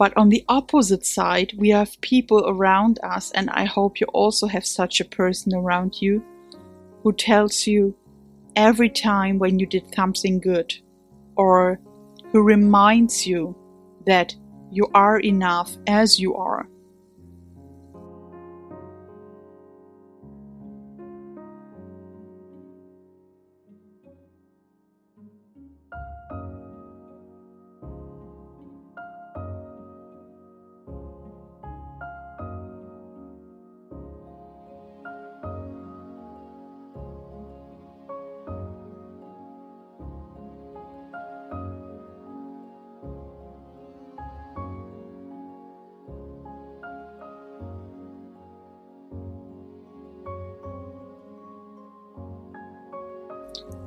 But on the opposite side, we have people around us, and I hope you also have such a person around you who tells you every time when you did something good, or who reminds you that you are enough as you are.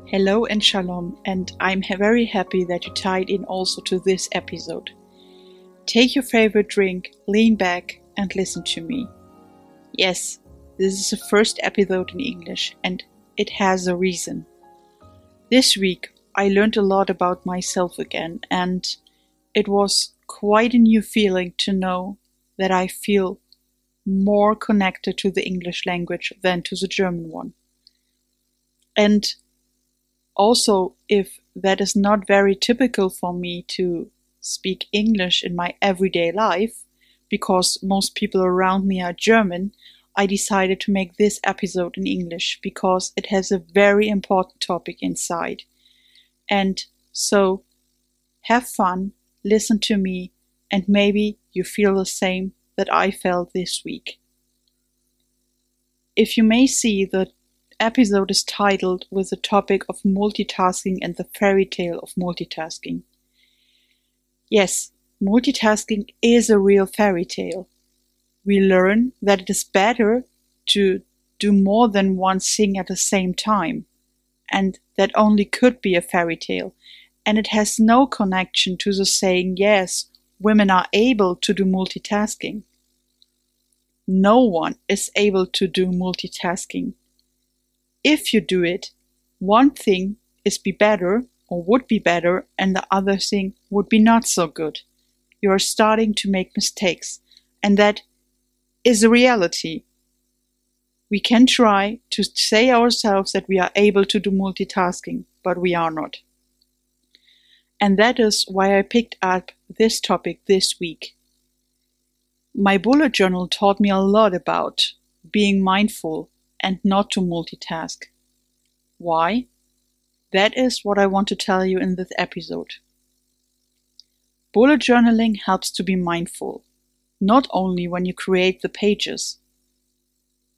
Hello and shalom, and I'm very happy that you tied in also to this episode. Take your favorite drink, lean back, and listen to me. Yes, this is the first episode in English, and it has a reason. This week, I learned a lot about myself again, and it was quite a new feeling to know that I feel more connected to the English language than to the German one. And also if that is not very typical for me to speak English in my everyday life, because most people around me are German, I decided to make this episode in English because it has a very important topic inside. And so, have fun, listen to me, and maybe you feel the same that I felt this week. If you may see the episode is titled with the topic of multitasking and the fairy tale of multitasking. Yes, multitasking is a real fairy tale. We learn that it is better to do more than one thing at the same time, and that only could be a fairy tale, and it has no connection to the saying, yes, women are able to do multitasking. No one is able to do multitasking if you do it, one thing is be better or would be better and the other thing would be not so good. You are starting to make mistakes and that is a reality. We can try to say ourselves that we are able to do multitasking, but we are not. And that is why I picked up this topic this week. My bullet journal taught me a lot about being mindful and not to multitask. Why? That is what I want to tell you in this episode. Bullet journaling helps to be mindful, not only when you create the pages.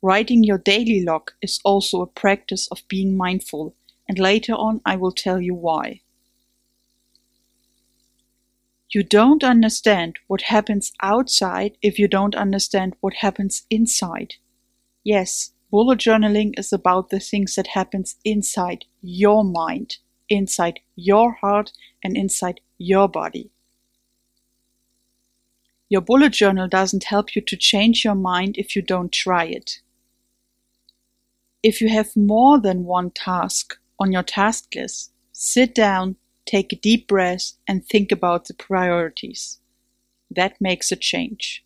Writing your daily log is also a practice of being mindful, and later on I will tell you why. You don't understand what happens outside if you don't understand what happens inside. Yes, Bullet journaling is about the things that happens inside your mind, inside your heart, and inside your body. Your bullet journal doesn't help you to change your mind if you don't try it. If you have more than one task on your task list, sit down, take a deep breath, and think about the priorities. That makes a change.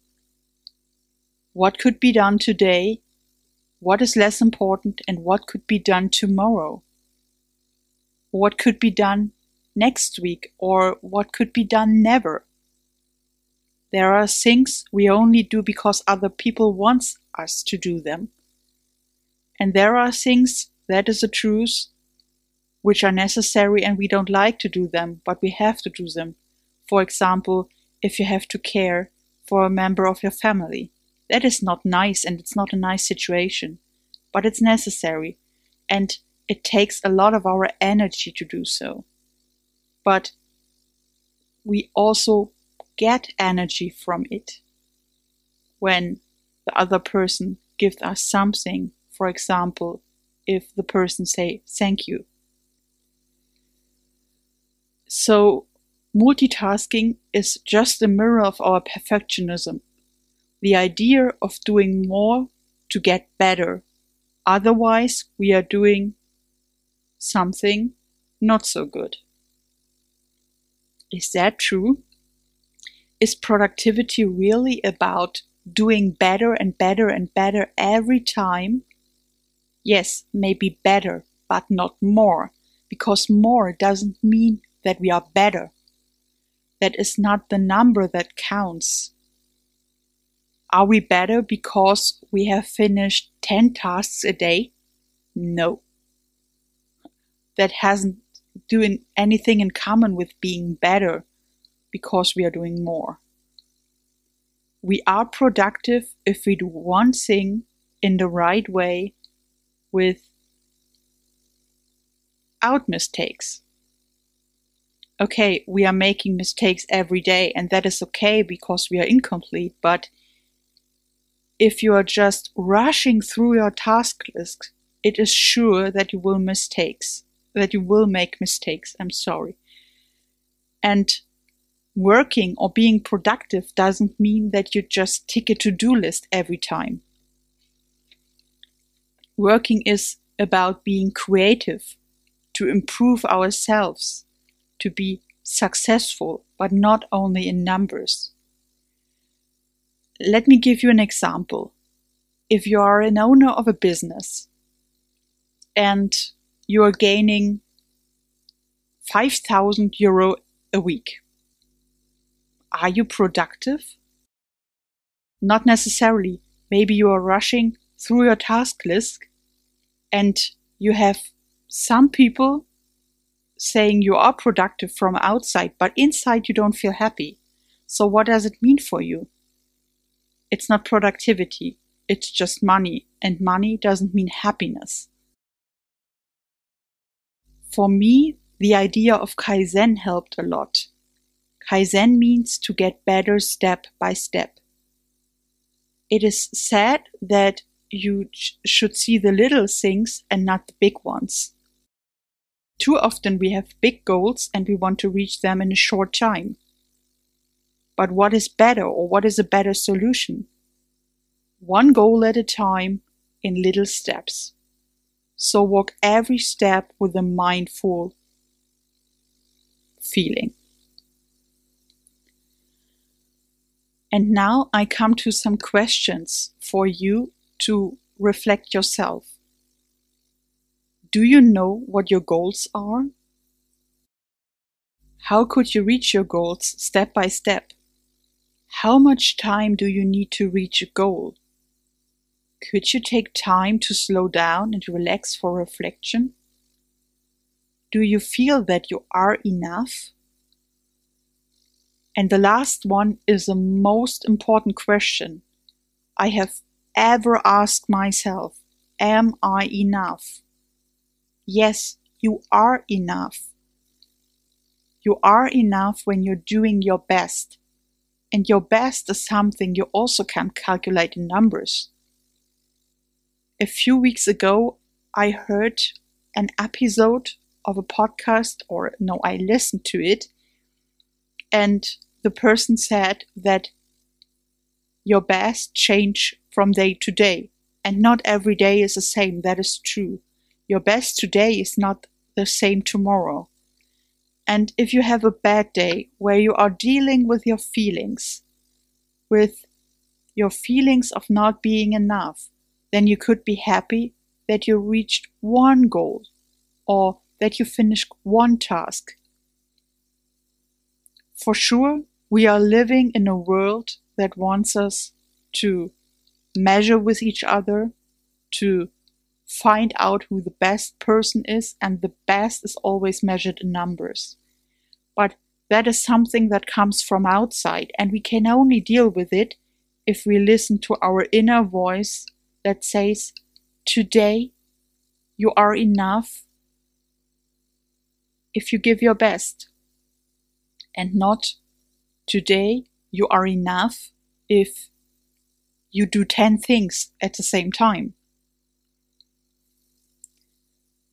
What could be done today what is less important and what could be done tomorrow? What could be done next week or what could be done never? There are things we only do because other people want us to do them. And there are things, that is the truth, which are necessary and we don't like to do them, but we have to do them. For example, if you have to care for a member of your family. That is not nice and it's not a nice situation, but it's necessary and it takes a lot of our energy to do so. But we also get energy from it when the other person gives us something. For example, if the person say thank you. So multitasking is just a mirror of our perfectionism the idea of doing more to get better. Otherwise, we are doing something not so good. Is that true? is productivity really about doing better and better and better every time? Yes, maybe better, but not more, because more doesn't mean that we are better. That is not the number that counts. Are we better because we have finished 10 tasks a day? No. That hasn't doing anything in common with being better because we are doing more. We are productive if we do one thing in the right way without mistakes. Okay, we are making mistakes every day, and that is okay because we are incomplete, but if you are just rushing through your task list, it is sure that you will mistakes, that you will make mistakes. I'm sorry. And working or being productive doesn't mean that you just tick a to-do list every time. Working is about being creative, to improve ourselves, to be successful, but not only in numbers. Let me give you an example. If you are an owner of a business and you are gaining 5,000 euro a week, are you productive? Not necessarily. Maybe you are rushing through your task list and you have some people saying you are productive from outside, but inside you don't feel happy. So what does it mean for you? It's not productivity, it's just money, and money doesn't mean happiness. For me, the idea of Kaizen helped a lot. Kaizen means to get better step by step. It is said that you should see the little things and not the big ones. Too often we have big goals and we want to reach them in a short time. But what is better or what is a better solution? One goal at a time in little steps. So walk every step with a mindful feeling. And now I come to some questions for you to reflect yourself. Do you know what your goals are? How could you reach your goals step by step? How much time do you need to reach a goal? Could you take time to slow down and relax for reflection? Do you feel that you are enough? And the last one is the most important question I have ever asked myself Am I enough? Yes, you are enough. You are enough when you're doing your best and your best is something you also can't calculate in numbers. A few weeks ago, I heard an episode of a podcast, or no, I listened to it, and the person said that your best change from day to day, and not every day is the same. That is true. Your best today is not the same tomorrow. And if you have a bad day where you are dealing with your feelings, with your feelings of not being enough, then you could be happy that you reached one goal or that you finished one task. For sure, we are living in a world that wants us to measure with each other, to find out who the best person is, and the best is always measured in numbers. But that is something that comes from outside, and we can only deal with it if we listen to our inner voice that says, Today you are enough if you give your best, and not today you are enough if you do 10 things at the same time.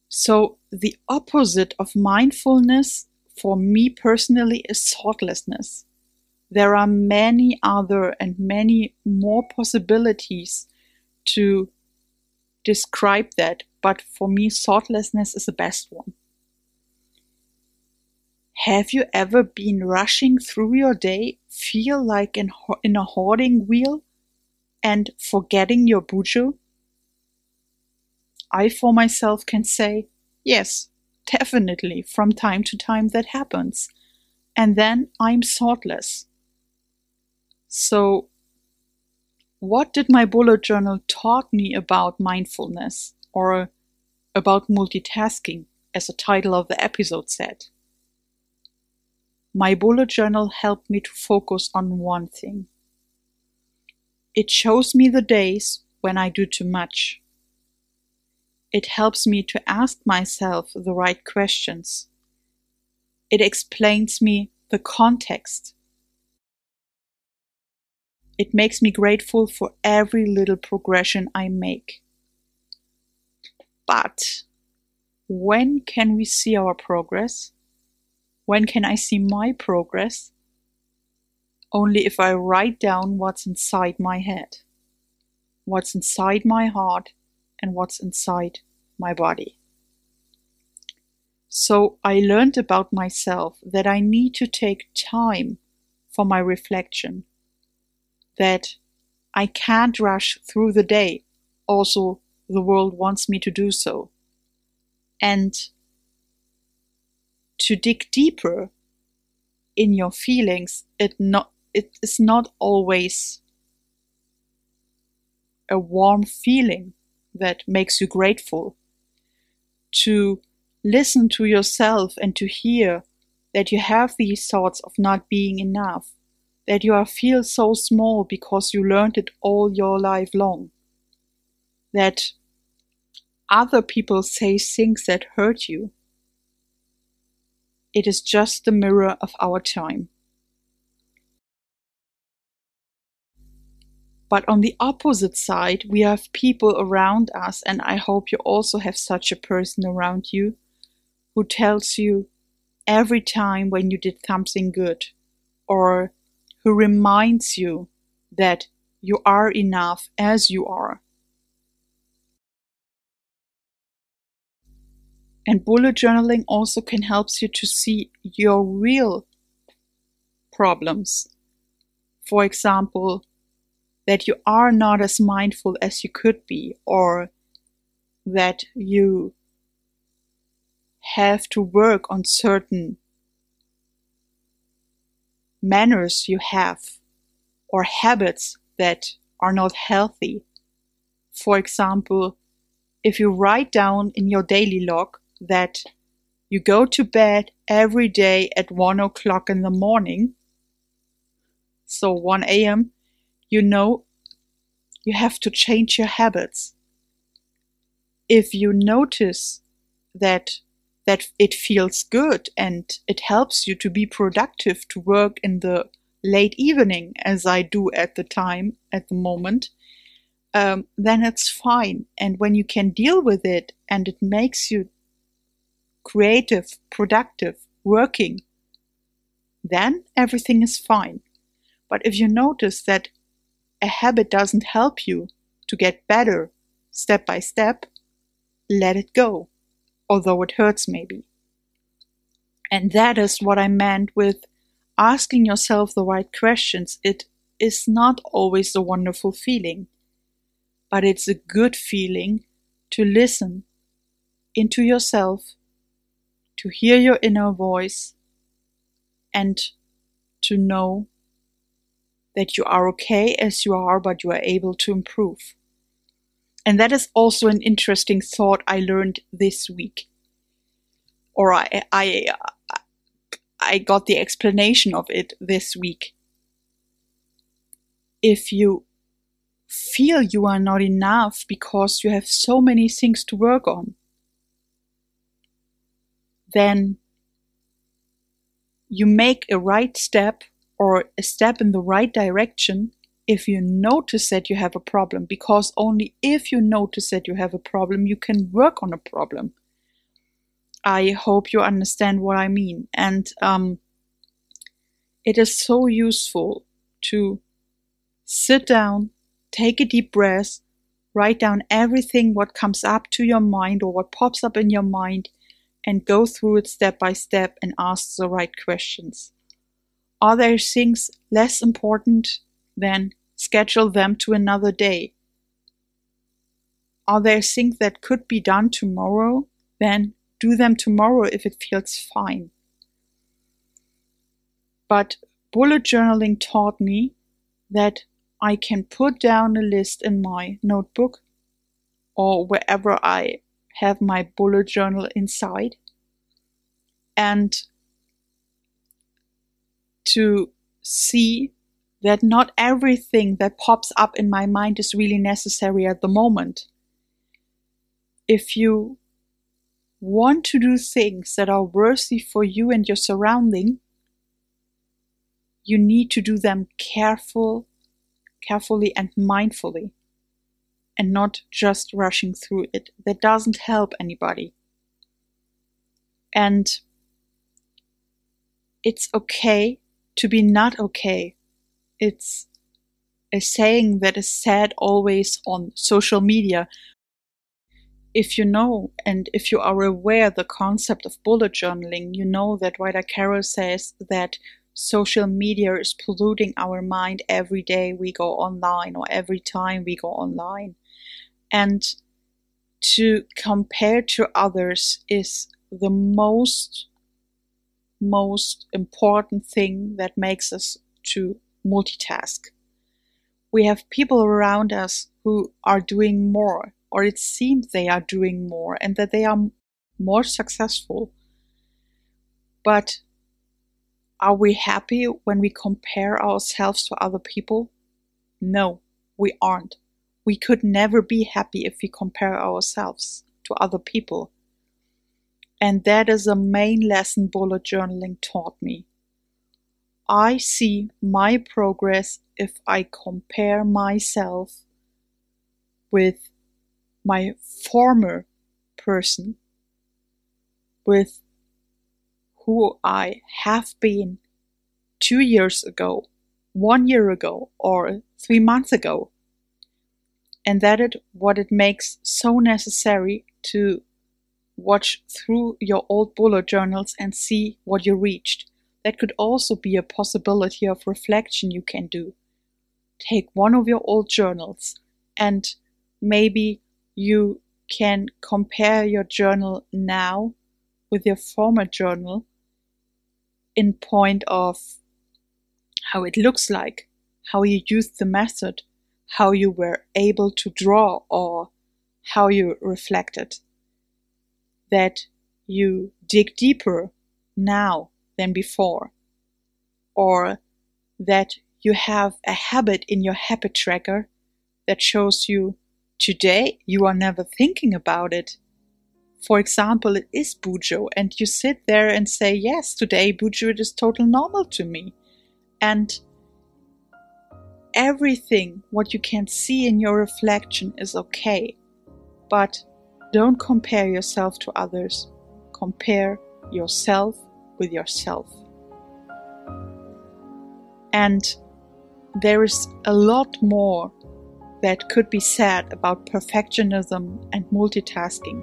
So, the opposite of mindfulness for me personally is thoughtlessness. There are many other and many more possibilities to describe that, but for me, thoughtlessness is the best one. Have you ever been rushing through your day, feel like in, in a hoarding wheel, and forgetting your bujo? I, for myself, can say, yes, definitely, from time to time that happens. And then I'm thoughtless. So, what did my bullet journal taught me about mindfulness or about multitasking, as the title of the episode said? My bullet journal helped me to focus on one thing. It shows me the days when I do too much. It helps me to ask myself the right questions. It explains me the context. It makes me grateful for every little progression I make. But when can we see our progress? When can I see my progress? Only if I write down what's inside my head, what's inside my heart, and what's inside my body. So I learned about myself that I need to take time for my reflection, that I can't rush through the day. Also, the world wants me to do so. And to dig deeper in your feelings, it not it is not always a warm feeling that makes you grateful. To listen to yourself and to hear that you have these thoughts of not being enough, that you are feel so small because you learned it all your life long, that other people say things that hurt you, it is just the mirror of our time. But on the opposite side, we have people around us, and I hope you also have such a person around you who tells you every time when you did something good, or who reminds you that you are enough as you are, And bullet journaling also can help you to see your real problems. For example, that you are not as mindful as you could be, or that you have to work on certain manners you have or habits that are not healthy. For example, if you write down in your daily log that you go to bed every day at one o'clock in the morning, so 1 a.m., you know you have to change your habits. If you notice that that it feels good and it helps you to be productive to work in the late evening as I do at the time at the moment, um, then it's fine. And when you can deal with it and it makes you creative, productive, working, then everything is fine. But if you notice that a habit doesn't help you to get better step by step, let it go, although it hurts maybe. And that is what I meant with asking yourself the right questions. It is not always a wonderful feeling, but it's a good feeling to listen into yourself to hear your inner voice and to know that you are okay as you are, but you are able to improve. And that is also an interesting thought I learned this week. Or I, I, I got the explanation of it this week. If you feel you are not enough because you have so many things to work on, then you make a right step or a step in the right direction if you notice that you have a problem, because only if you notice that you have a problem, you can work on a problem. I hope you understand what I mean. And um, it is so useful to sit down, take a deep breath, write down everything what comes up to your mind or what pops up in your mind, and go through it step by step and ask the right questions. Are there things less important than schedule them to another day? Are there things that could be done tomorrow? Then do them tomorrow if it feels fine. But bullet journaling taught me that I can put down a list in my notebook or wherever I have my bullet journal inside and to see that not everything that pops up in my mind is really necessary at the moment. If you want to do things that are worthy for you and your surrounding, you need to do them careful, carefully and mindfully and not just rushing through it. That doesn't help anybody. And it's okay to be not okay. It's a saying that is said always on social media. If you know and if you are aware the concept of bullet journaling, you know that Ryder Carroll says that social media is polluting our mind every day we go online or every time we go online. And to compare to others is the most most important thing that makes us to multitask. We have people around us who are doing more, or it seems they are doing more, and that they are more successful. But are we happy when we compare ourselves to other people? No, we aren't. We could never be happy if we compare ourselves to other people. And that is a main lesson bullet journaling taught me. I see my progress if I compare myself with my former person, with who I have been two years ago, one year ago, or three months ago. And that is what it makes so necessary to watch through your old bullet journals and see what you reached. That could also be a possibility of reflection you can do. Take one of your old journals and maybe you can compare your journal now with your former journal in point of how it looks like, how you used the method, how you were able to draw, or how you reflected. That you dig deeper now than before, or that you have a habit in your habit tracker that shows you today you are never thinking about it for example, it is Bujo, and you sit there and say, Yes, today Bujo is total normal to me. And everything what you can see in your reflection is okay. But don't compare yourself to others. Compare yourself with yourself. And there is a lot more that could be said about perfectionism and multitasking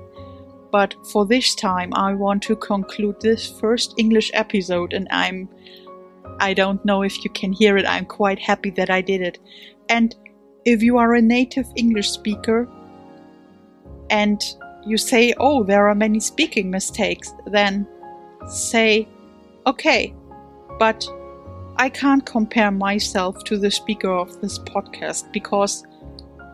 but for this time I want to conclude this first English episode and I'm I don't know if you can hear it, I'm quite happy that I did it. And if you are a native English speaker and you say, oh, there are many speaking mistakes, then say, okay, but I can't compare myself to the speaker of this podcast because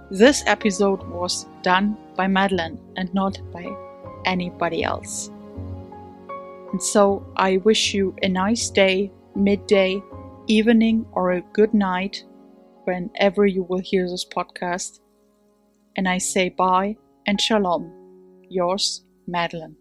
this episode was done by Madlen and not by anybody else. And so I wish you a nice day, midday, evening, or a good night whenever you will hear this podcast. And I say bye and shalom. Yours, Madlen.